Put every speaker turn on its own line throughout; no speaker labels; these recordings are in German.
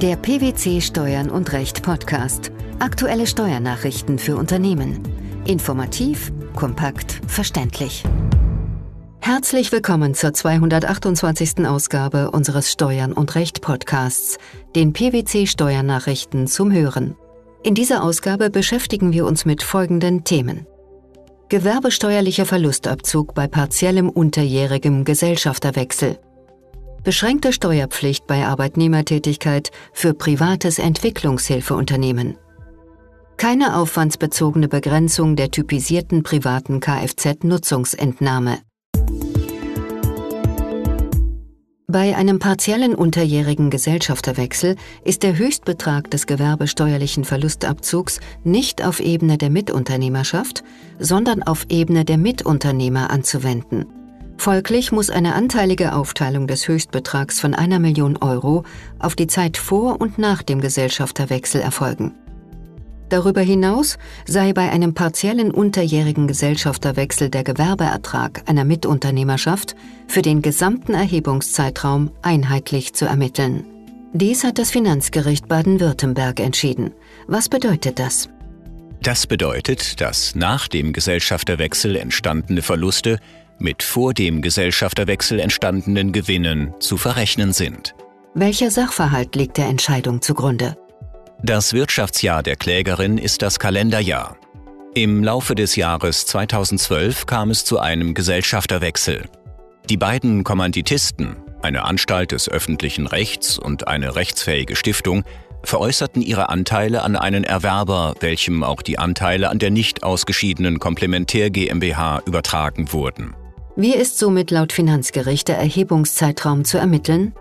Der PwC Steuern und Recht Podcast. Aktuelle Steuernachrichten für Unternehmen. Informativ, kompakt, verständlich. Herzlich willkommen zur 228. Ausgabe unseres Steuern und Recht Podcasts, den PwC Steuernachrichten zum Hören. In dieser Ausgabe beschäftigen wir uns mit folgenden Themen. Gewerbesteuerlicher Verlustabzug bei partiellem unterjährigem Gesellschafterwechsel. Beschränkte Steuerpflicht bei Arbeitnehmertätigkeit für privates Entwicklungshilfeunternehmen. Keine aufwandsbezogene Begrenzung der typisierten privaten Kfz-Nutzungsentnahme. Bei einem partiellen unterjährigen Gesellschafterwechsel ist der Höchstbetrag des gewerbesteuerlichen Verlustabzugs nicht auf Ebene der Mitunternehmerschaft, sondern auf Ebene der Mitunternehmer anzuwenden. Folglich muss eine anteilige Aufteilung des Höchstbetrags von einer Million Euro auf die Zeit vor und nach dem Gesellschafterwechsel erfolgen. Darüber hinaus sei bei einem partiellen unterjährigen Gesellschafterwechsel der Gewerbeertrag einer Mitunternehmerschaft für den gesamten Erhebungszeitraum einheitlich zu ermitteln. Dies hat das Finanzgericht Baden-Württemberg entschieden. Was bedeutet das?
Das bedeutet, dass nach dem Gesellschafterwechsel entstandene Verluste mit vor dem Gesellschafterwechsel entstandenen Gewinnen zu verrechnen sind.
Welcher Sachverhalt liegt der Entscheidung zugrunde?
Das Wirtschaftsjahr der Klägerin ist das Kalenderjahr. Im Laufe des Jahres 2012 kam es zu einem Gesellschafterwechsel. Die beiden Kommanditisten, eine Anstalt des öffentlichen Rechts und eine rechtsfähige Stiftung, veräußerten ihre Anteile an einen Erwerber, welchem auch die Anteile an der nicht ausgeschiedenen Komplementär GmbH übertragen wurden.
Wie ist somit laut Finanzgericht der Erhebungszeitraum zu ermitteln?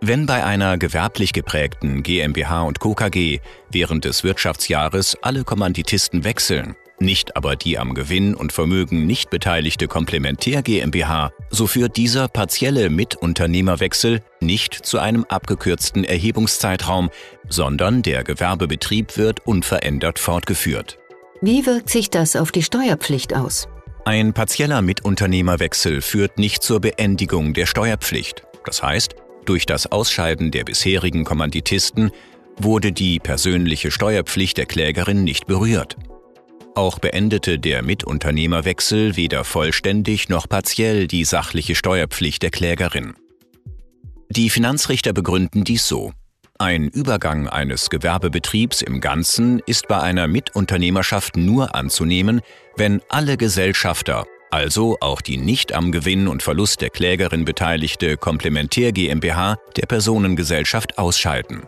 Wenn bei einer gewerblich geprägten GmbH und Co. KG während des Wirtschaftsjahres alle Kommanditisten wechseln, nicht aber die am Gewinn und Vermögen nicht beteiligte Komplementär GmbH, so führt dieser partielle Mitunternehmerwechsel nicht zu einem abgekürzten Erhebungszeitraum, sondern der Gewerbebetrieb wird unverändert fortgeführt.
Wie wirkt sich das auf die Steuerpflicht aus?
Ein partieller Mitunternehmerwechsel führt nicht zur Beendigung der Steuerpflicht. Das heißt, durch das Ausscheiden der bisherigen Kommanditisten wurde die persönliche Steuerpflicht der Klägerin nicht berührt. Auch beendete der Mitunternehmerwechsel weder vollständig noch partiell die sachliche Steuerpflicht der Klägerin. Die Finanzrichter begründen dies so. Ein Übergang eines Gewerbebetriebs im Ganzen ist bei einer Mitunternehmerschaft nur anzunehmen, wenn alle Gesellschafter also auch die nicht am Gewinn und Verlust der Klägerin beteiligte Komplementär GmbH der Personengesellschaft ausschalten.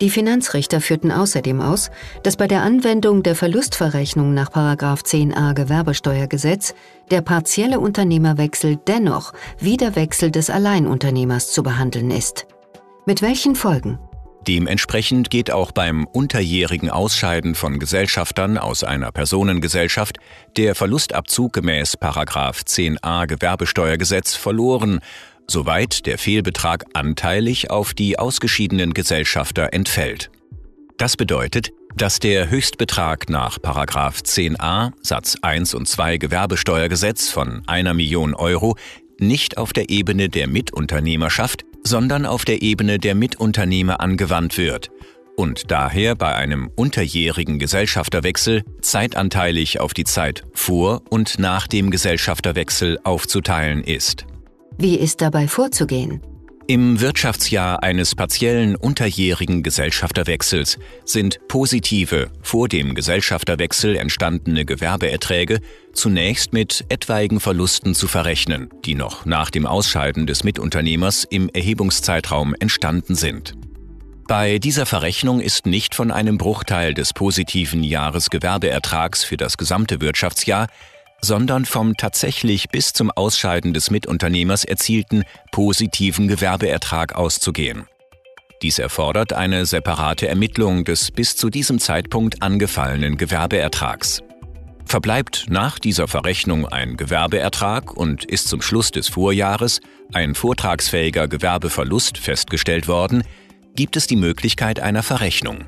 Die Finanzrichter führten außerdem aus, dass bei der Anwendung der Verlustverrechnung nach 10a Gewerbesteuergesetz der partielle Unternehmerwechsel dennoch wie der Wechsel des Alleinunternehmers zu behandeln ist. Mit welchen Folgen?
Dementsprechend geht auch beim unterjährigen Ausscheiden von Gesellschaftern aus einer Personengesellschaft der Verlustabzug gemäß 10a Gewerbesteuergesetz verloren, soweit der Fehlbetrag anteilig auf die ausgeschiedenen Gesellschafter entfällt. Das bedeutet, dass der Höchstbetrag nach 10a Satz 1 und 2 Gewerbesteuergesetz von einer Million Euro nicht auf der Ebene der Mitunternehmerschaft, sondern auf der Ebene der Mitunternehmer angewandt wird und daher bei einem unterjährigen Gesellschafterwechsel zeitanteilig auf die Zeit vor und nach dem Gesellschafterwechsel aufzuteilen ist.
Wie ist dabei vorzugehen?
Im Wirtschaftsjahr eines partiellen unterjährigen Gesellschafterwechsels sind positive, vor dem Gesellschafterwechsel entstandene Gewerbeerträge zunächst mit etwaigen Verlusten zu verrechnen, die noch nach dem Ausscheiden des Mitunternehmers im Erhebungszeitraum entstanden sind. Bei dieser Verrechnung ist nicht von einem Bruchteil des positiven Jahresgewerbeertrags für das gesamte Wirtschaftsjahr sondern vom tatsächlich bis zum Ausscheiden des Mitunternehmers erzielten positiven Gewerbeertrag auszugehen. Dies erfordert eine separate Ermittlung des bis zu diesem Zeitpunkt angefallenen Gewerbeertrags. Verbleibt nach dieser Verrechnung ein Gewerbeertrag und ist zum Schluss des Vorjahres ein vortragsfähiger Gewerbeverlust festgestellt worden, gibt es die Möglichkeit einer Verrechnung.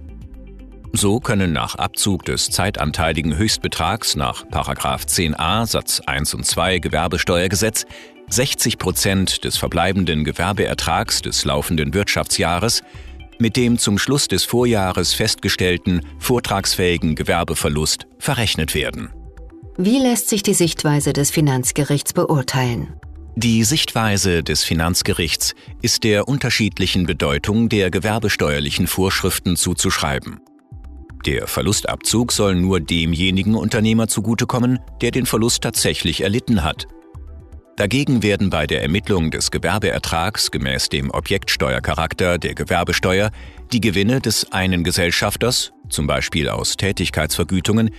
So können nach Abzug des zeitanteiligen Höchstbetrags nach 10a Satz 1 und 2 Gewerbesteuergesetz 60 Prozent des verbleibenden Gewerbeertrags des laufenden Wirtschaftsjahres mit dem zum Schluss des Vorjahres festgestellten vortragsfähigen Gewerbeverlust verrechnet werden.
Wie lässt sich die Sichtweise des Finanzgerichts beurteilen?
Die Sichtweise des Finanzgerichts ist der unterschiedlichen Bedeutung der gewerbesteuerlichen Vorschriften zuzuschreiben. Der Verlustabzug soll nur demjenigen Unternehmer zugutekommen, der den Verlust tatsächlich erlitten hat. Dagegen werden bei der Ermittlung des Gewerbeertrags gemäß dem Objektsteuercharakter der Gewerbesteuer die Gewinne des einen Gesellschafters, zum Beispiel aus Tätigkeitsvergütungen,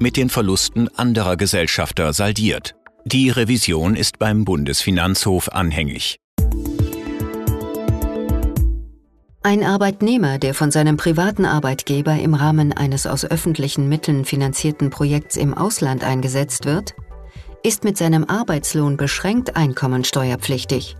mit den Verlusten anderer Gesellschafter saldiert. Die Revision ist beim Bundesfinanzhof anhängig.
Ein Arbeitnehmer, der von seinem privaten Arbeitgeber im Rahmen eines aus öffentlichen Mitteln finanzierten Projekts im Ausland eingesetzt wird, ist mit seinem Arbeitslohn beschränkt einkommensteuerpflichtig.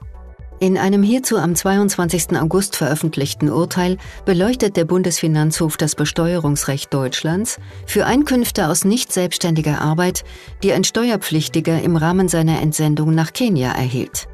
In einem hierzu am 22. August veröffentlichten Urteil beleuchtet der Bundesfinanzhof das Besteuerungsrecht Deutschlands für Einkünfte aus nicht selbstständiger Arbeit, die ein Steuerpflichtiger im Rahmen seiner Entsendung nach Kenia erhielt.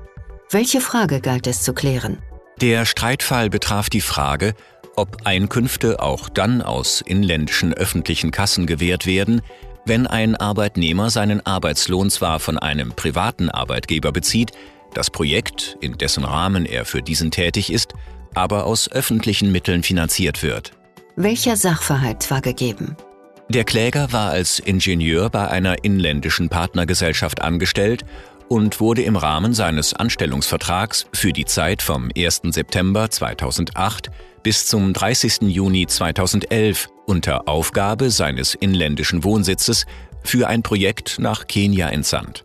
Welche Frage galt es zu klären?
Der Streitfall betraf die Frage, ob Einkünfte auch dann aus inländischen öffentlichen Kassen gewährt werden, wenn ein Arbeitnehmer seinen Arbeitslohn zwar von einem privaten Arbeitgeber bezieht, das Projekt, in dessen Rahmen er für diesen tätig ist, aber aus öffentlichen Mitteln finanziert wird.
Welcher Sachverhalt war gegeben?
Der Kläger war als Ingenieur bei einer inländischen Partnergesellschaft angestellt und wurde im Rahmen seines Anstellungsvertrags für die Zeit vom 1. September 2008 bis zum 30. Juni 2011 unter Aufgabe seines inländischen Wohnsitzes für ein Projekt nach Kenia entsandt.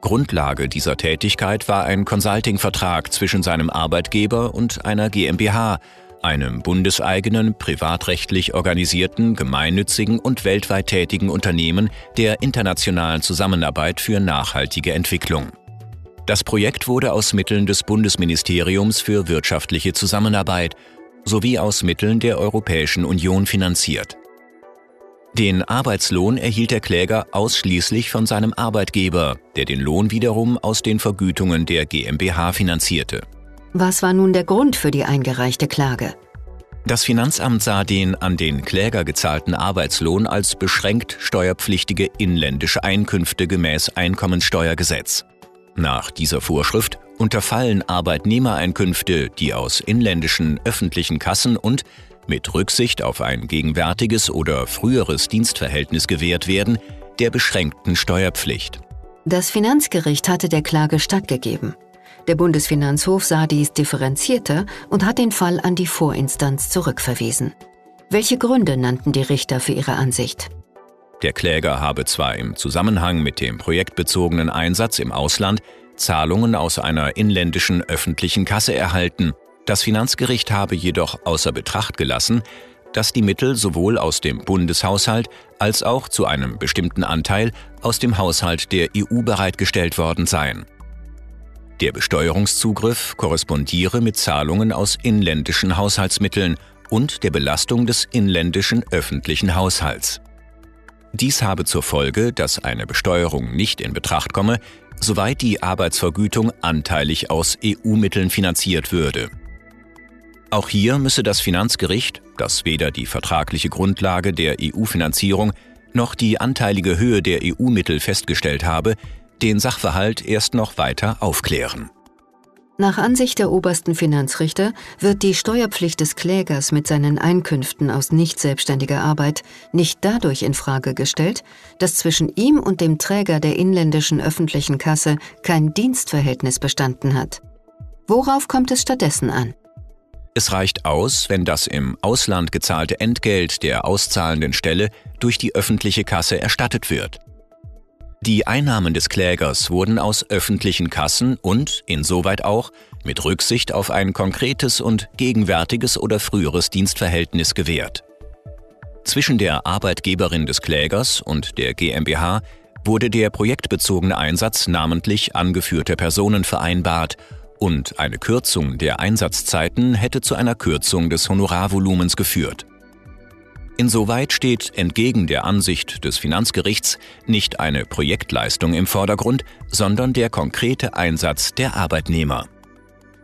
Grundlage dieser Tätigkeit war ein Consulting-Vertrag zwischen seinem Arbeitgeber und einer GmbH, einem bundeseigenen, privatrechtlich organisierten, gemeinnützigen und weltweit tätigen Unternehmen der internationalen Zusammenarbeit für nachhaltige Entwicklung. Das Projekt wurde aus Mitteln des Bundesministeriums für wirtschaftliche Zusammenarbeit sowie aus Mitteln der Europäischen Union finanziert. Den Arbeitslohn erhielt der Kläger ausschließlich von seinem Arbeitgeber, der den Lohn wiederum aus den Vergütungen der GmbH finanzierte.
Was war nun der Grund für die eingereichte Klage?
Das Finanzamt sah den an den Kläger gezahlten Arbeitslohn als beschränkt steuerpflichtige inländische Einkünfte gemäß Einkommensteuergesetz. Nach dieser Vorschrift unterfallen Arbeitnehmereinkünfte, die aus inländischen öffentlichen Kassen und mit Rücksicht auf ein gegenwärtiges oder früheres Dienstverhältnis gewährt werden, der beschränkten Steuerpflicht.
Das Finanzgericht hatte der Klage stattgegeben. Der Bundesfinanzhof sah dies differenzierter und hat den Fall an die Vorinstanz zurückverwiesen. Welche Gründe nannten die Richter für ihre Ansicht?
Der Kläger habe zwar im Zusammenhang mit dem projektbezogenen Einsatz im Ausland Zahlungen aus einer inländischen öffentlichen Kasse erhalten, das Finanzgericht habe jedoch außer Betracht gelassen, dass die Mittel sowohl aus dem Bundeshaushalt als auch zu einem bestimmten Anteil aus dem Haushalt der EU bereitgestellt worden seien. Der Besteuerungszugriff korrespondiere mit Zahlungen aus inländischen Haushaltsmitteln und der Belastung des inländischen öffentlichen Haushalts. Dies habe zur Folge, dass eine Besteuerung nicht in Betracht komme, soweit die Arbeitsvergütung anteilig aus EU-Mitteln finanziert würde. Auch hier müsse das Finanzgericht, das weder die vertragliche Grundlage der EU-Finanzierung noch die anteilige Höhe der EU-Mittel festgestellt habe, den Sachverhalt erst noch weiter aufklären.
Nach Ansicht der obersten Finanzrichter wird die Steuerpflicht des Klägers mit seinen Einkünften aus nicht selbstständiger Arbeit nicht dadurch in Frage gestellt, dass zwischen ihm und dem Träger der inländischen öffentlichen Kasse kein Dienstverhältnis bestanden hat. Worauf kommt es stattdessen an?
Es reicht aus, wenn das im Ausland gezahlte Entgelt der auszahlenden Stelle durch die öffentliche Kasse erstattet wird. Die Einnahmen des Klägers wurden aus öffentlichen Kassen und, insoweit auch, mit Rücksicht auf ein konkretes und gegenwärtiges oder früheres Dienstverhältnis gewährt. Zwischen der Arbeitgeberin des Klägers und der GmbH wurde der projektbezogene Einsatz namentlich angeführter Personen vereinbart und eine Kürzung der Einsatzzeiten hätte zu einer Kürzung des Honorarvolumens geführt. Insoweit steht entgegen der Ansicht des Finanzgerichts nicht eine Projektleistung im Vordergrund, sondern der konkrete Einsatz der Arbeitnehmer.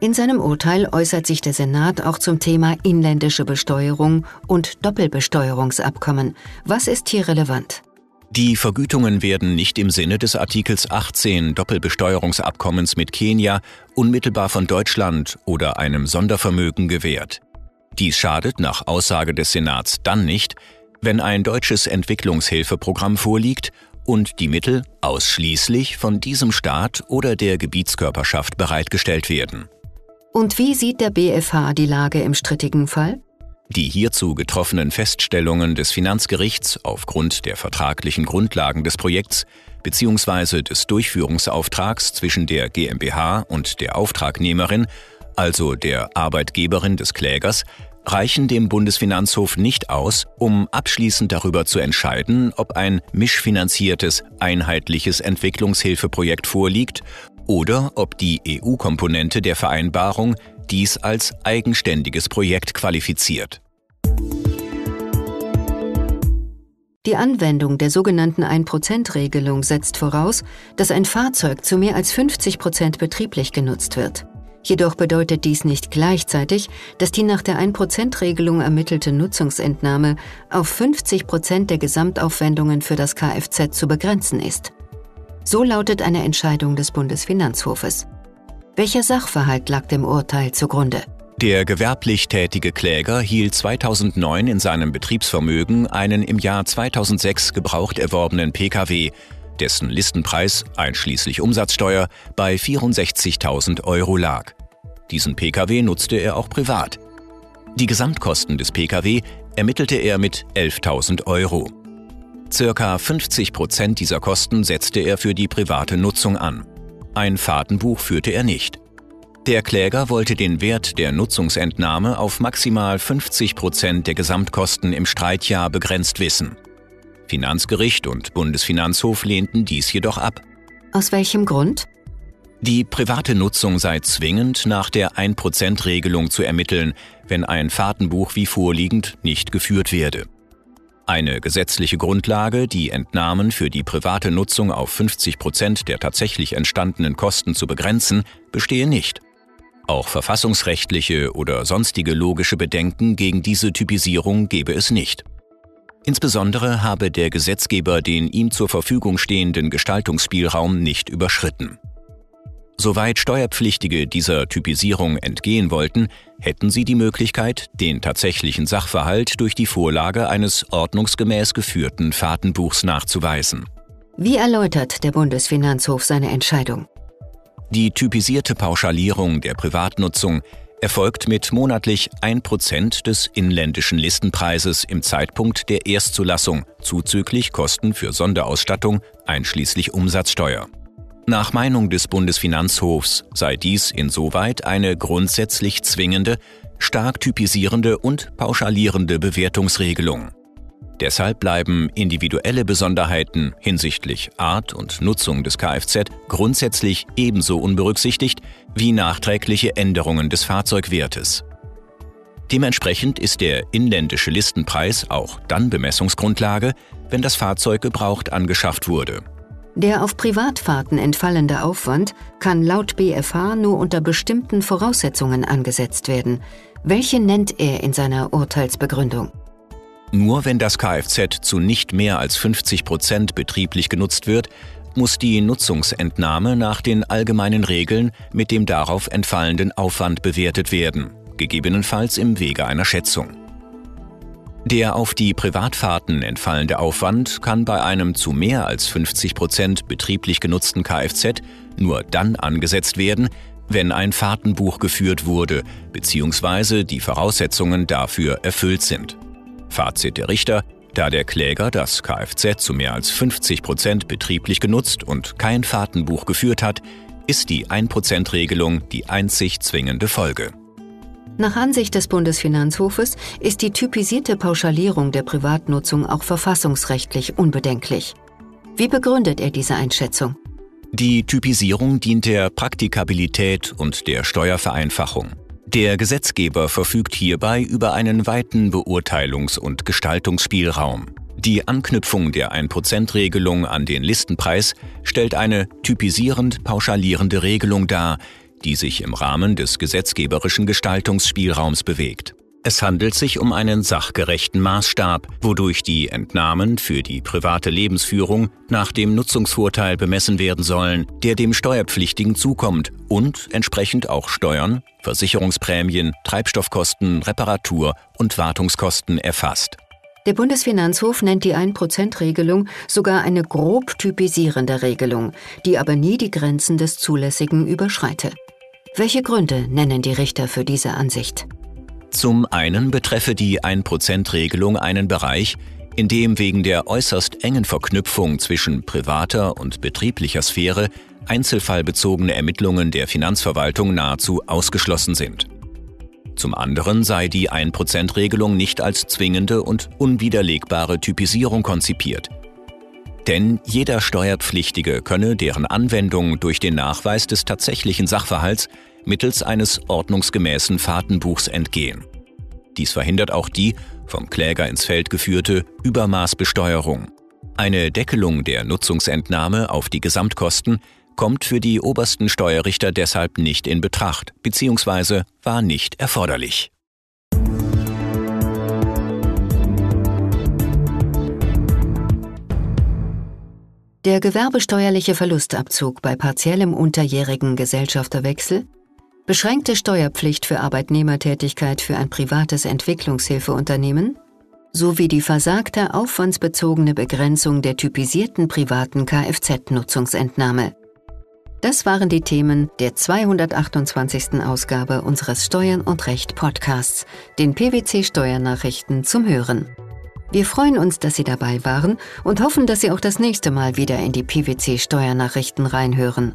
In seinem Urteil äußert sich der Senat auch zum Thema inländische Besteuerung und Doppelbesteuerungsabkommen. Was ist hier relevant?
Die Vergütungen werden nicht im Sinne des Artikels 18 Doppelbesteuerungsabkommens mit Kenia unmittelbar von Deutschland oder einem Sondervermögen gewährt. Dies schadet nach Aussage des Senats dann nicht, wenn ein deutsches Entwicklungshilfeprogramm vorliegt und die Mittel ausschließlich von diesem Staat oder der Gebietskörperschaft bereitgestellt werden.
Und wie sieht der BFH die Lage im strittigen Fall?
Die hierzu getroffenen Feststellungen des Finanzgerichts aufgrund der vertraglichen Grundlagen des Projekts bzw. des Durchführungsauftrags zwischen der GmbH und der Auftragnehmerin, also der Arbeitgeberin des Klägers, reichen dem Bundesfinanzhof nicht aus, um abschließend darüber zu entscheiden, ob ein mischfinanziertes, einheitliches Entwicklungshilfeprojekt vorliegt oder ob die EU-Komponente der Vereinbarung dies als eigenständiges Projekt qualifiziert.
Die Anwendung der sogenannten 1%-Regelung setzt voraus, dass ein Fahrzeug zu mehr als 50 Prozent betrieblich genutzt wird. Jedoch bedeutet dies nicht gleichzeitig, dass die nach der 1%-Regelung ermittelte Nutzungsentnahme auf 50 Prozent der Gesamtaufwendungen für das Kfz zu begrenzen ist. So lautet eine Entscheidung des Bundesfinanzhofes. Welcher Sachverhalt lag dem Urteil zugrunde?
Der gewerblich tätige Kläger hielt 2009 in seinem Betriebsvermögen einen im Jahr 2006 gebraucht erworbenen Pkw, dessen Listenpreis einschließlich Umsatzsteuer bei 64.000 Euro lag. Diesen Pkw nutzte er auch privat. Die Gesamtkosten des Pkw ermittelte er mit 11.000 Euro. Circa 50 Prozent dieser Kosten setzte er für die private Nutzung an. Ein Fahrtenbuch führte er nicht. Der Kläger wollte den Wert der Nutzungsentnahme auf maximal 50 Prozent der Gesamtkosten im Streitjahr begrenzt wissen. Finanzgericht und Bundesfinanzhof lehnten dies jedoch ab.
Aus welchem Grund?
Die private Nutzung sei zwingend nach der 1%-Regelung zu ermitteln, wenn ein Fahrtenbuch wie vorliegend nicht geführt werde. Eine gesetzliche Grundlage, die Entnahmen für die private Nutzung auf 50 Prozent der tatsächlich entstandenen Kosten zu begrenzen, bestehe nicht. Auch verfassungsrechtliche oder sonstige logische Bedenken gegen diese Typisierung gebe es nicht. Insbesondere habe der Gesetzgeber den ihm zur Verfügung stehenden Gestaltungsspielraum nicht überschritten. Soweit Steuerpflichtige dieser Typisierung entgehen wollten, hätten sie die Möglichkeit, den tatsächlichen Sachverhalt durch die Vorlage eines ordnungsgemäß geführten Fahrtenbuchs nachzuweisen.
Wie erläutert der Bundesfinanzhof seine Entscheidung?
Die typisierte Pauschalierung der Privatnutzung erfolgt mit monatlich 1% des inländischen Listenpreises im Zeitpunkt der Erstzulassung, zuzüglich Kosten für Sonderausstattung einschließlich Umsatzsteuer. Nach Meinung des Bundesfinanzhofs sei dies insoweit eine grundsätzlich zwingende, stark typisierende und pauschalierende Bewertungsregelung. Deshalb bleiben individuelle Besonderheiten hinsichtlich Art und Nutzung des Kfz grundsätzlich ebenso unberücksichtigt wie nachträgliche Änderungen des Fahrzeugwertes. Dementsprechend ist der inländische Listenpreis auch dann Bemessungsgrundlage, wenn das Fahrzeug gebraucht angeschafft wurde.
Der auf Privatfahrten entfallende Aufwand kann laut BFH nur unter bestimmten Voraussetzungen angesetzt werden. Welche nennt er in seiner Urteilsbegründung?
Nur wenn das Kfz zu nicht mehr als 50 Prozent betrieblich genutzt wird, muss die Nutzungsentnahme nach den allgemeinen Regeln mit dem darauf entfallenden Aufwand bewertet werden, gegebenenfalls im Wege einer Schätzung. Der auf die Privatfahrten entfallende Aufwand kann bei einem zu mehr als 50 Prozent betrieblich genutzten Kfz nur dann angesetzt werden, wenn ein Fahrtenbuch geführt wurde bzw. die Voraussetzungen dafür erfüllt sind. Fazit der Richter, da der Kläger das Kfz zu mehr als 50 Prozent betrieblich genutzt und kein Fahrtenbuch geführt hat, ist die 1%-Regelung die einzig zwingende Folge.
Nach Ansicht des Bundesfinanzhofes ist die typisierte Pauschalierung der Privatnutzung auch verfassungsrechtlich unbedenklich. Wie begründet er diese Einschätzung?
Die Typisierung dient der Praktikabilität und der Steuervereinfachung. Der Gesetzgeber verfügt hierbei über einen weiten Beurteilungs- und Gestaltungsspielraum. Die Anknüpfung der 1%-Regelung an den Listenpreis stellt eine typisierend pauschalierende Regelung dar, die sich im Rahmen des gesetzgeberischen Gestaltungsspielraums bewegt. Es handelt sich um einen sachgerechten Maßstab, wodurch die Entnahmen für die private Lebensführung nach dem Nutzungsvorteil bemessen werden sollen, der dem Steuerpflichtigen zukommt und entsprechend auch Steuern, Versicherungsprämien, Treibstoffkosten, Reparatur und Wartungskosten erfasst.
Der Bundesfinanzhof nennt die 1%-Regelung sogar eine grob typisierende Regelung, die aber nie die Grenzen des Zulässigen überschreite. Welche Gründe nennen die Richter für diese Ansicht?
Zum einen betreffe die 1%-Regelung einen Bereich, in dem wegen der äußerst engen Verknüpfung zwischen privater und betrieblicher Sphäre einzelfallbezogene Ermittlungen der Finanzverwaltung nahezu ausgeschlossen sind. Zum anderen sei die 1%-Regelung nicht als zwingende und unwiderlegbare Typisierung konzipiert. Denn jeder Steuerpflichtige könne deren Anwendung durch den Nachweis des tatsächlichen Sachverhalts mittels eines ordnungsgemäßen Fahrtenbuchs entgehen. Dies verhindert auch die vom Kläger ins Feld geführte Übermaßbesteuerung. Eine Deckelung der Nutzungsentnahme auf die Gesamtkosten kommt für die obersten Steuerrichter deshalb nicht in Betracht bzw. war nicht erforderlich.
Der gewerbesteuerliche Verlustabzug bei partiellem unterjährigen Gesellschafterwechsel beschränkte Steuerpflicht für Arbeitnehmertätigkeit für ein privates Entwicklungshilfeunternehmen sowie die versagte aufwandsbezogene Begrenzung der typisierten privaten Kfz-Nutzungsentnahme. Das waren die Themen der 228. Ausgabe unseres Steuern und Recht Podcasts, den PwC Steuernachrichten zum Hören. Wir freuen uns, dass Sie dabei waren und hoffen, dass Sie auch das nächste Mal wieder in die PwC Steuernachrichten reinhören.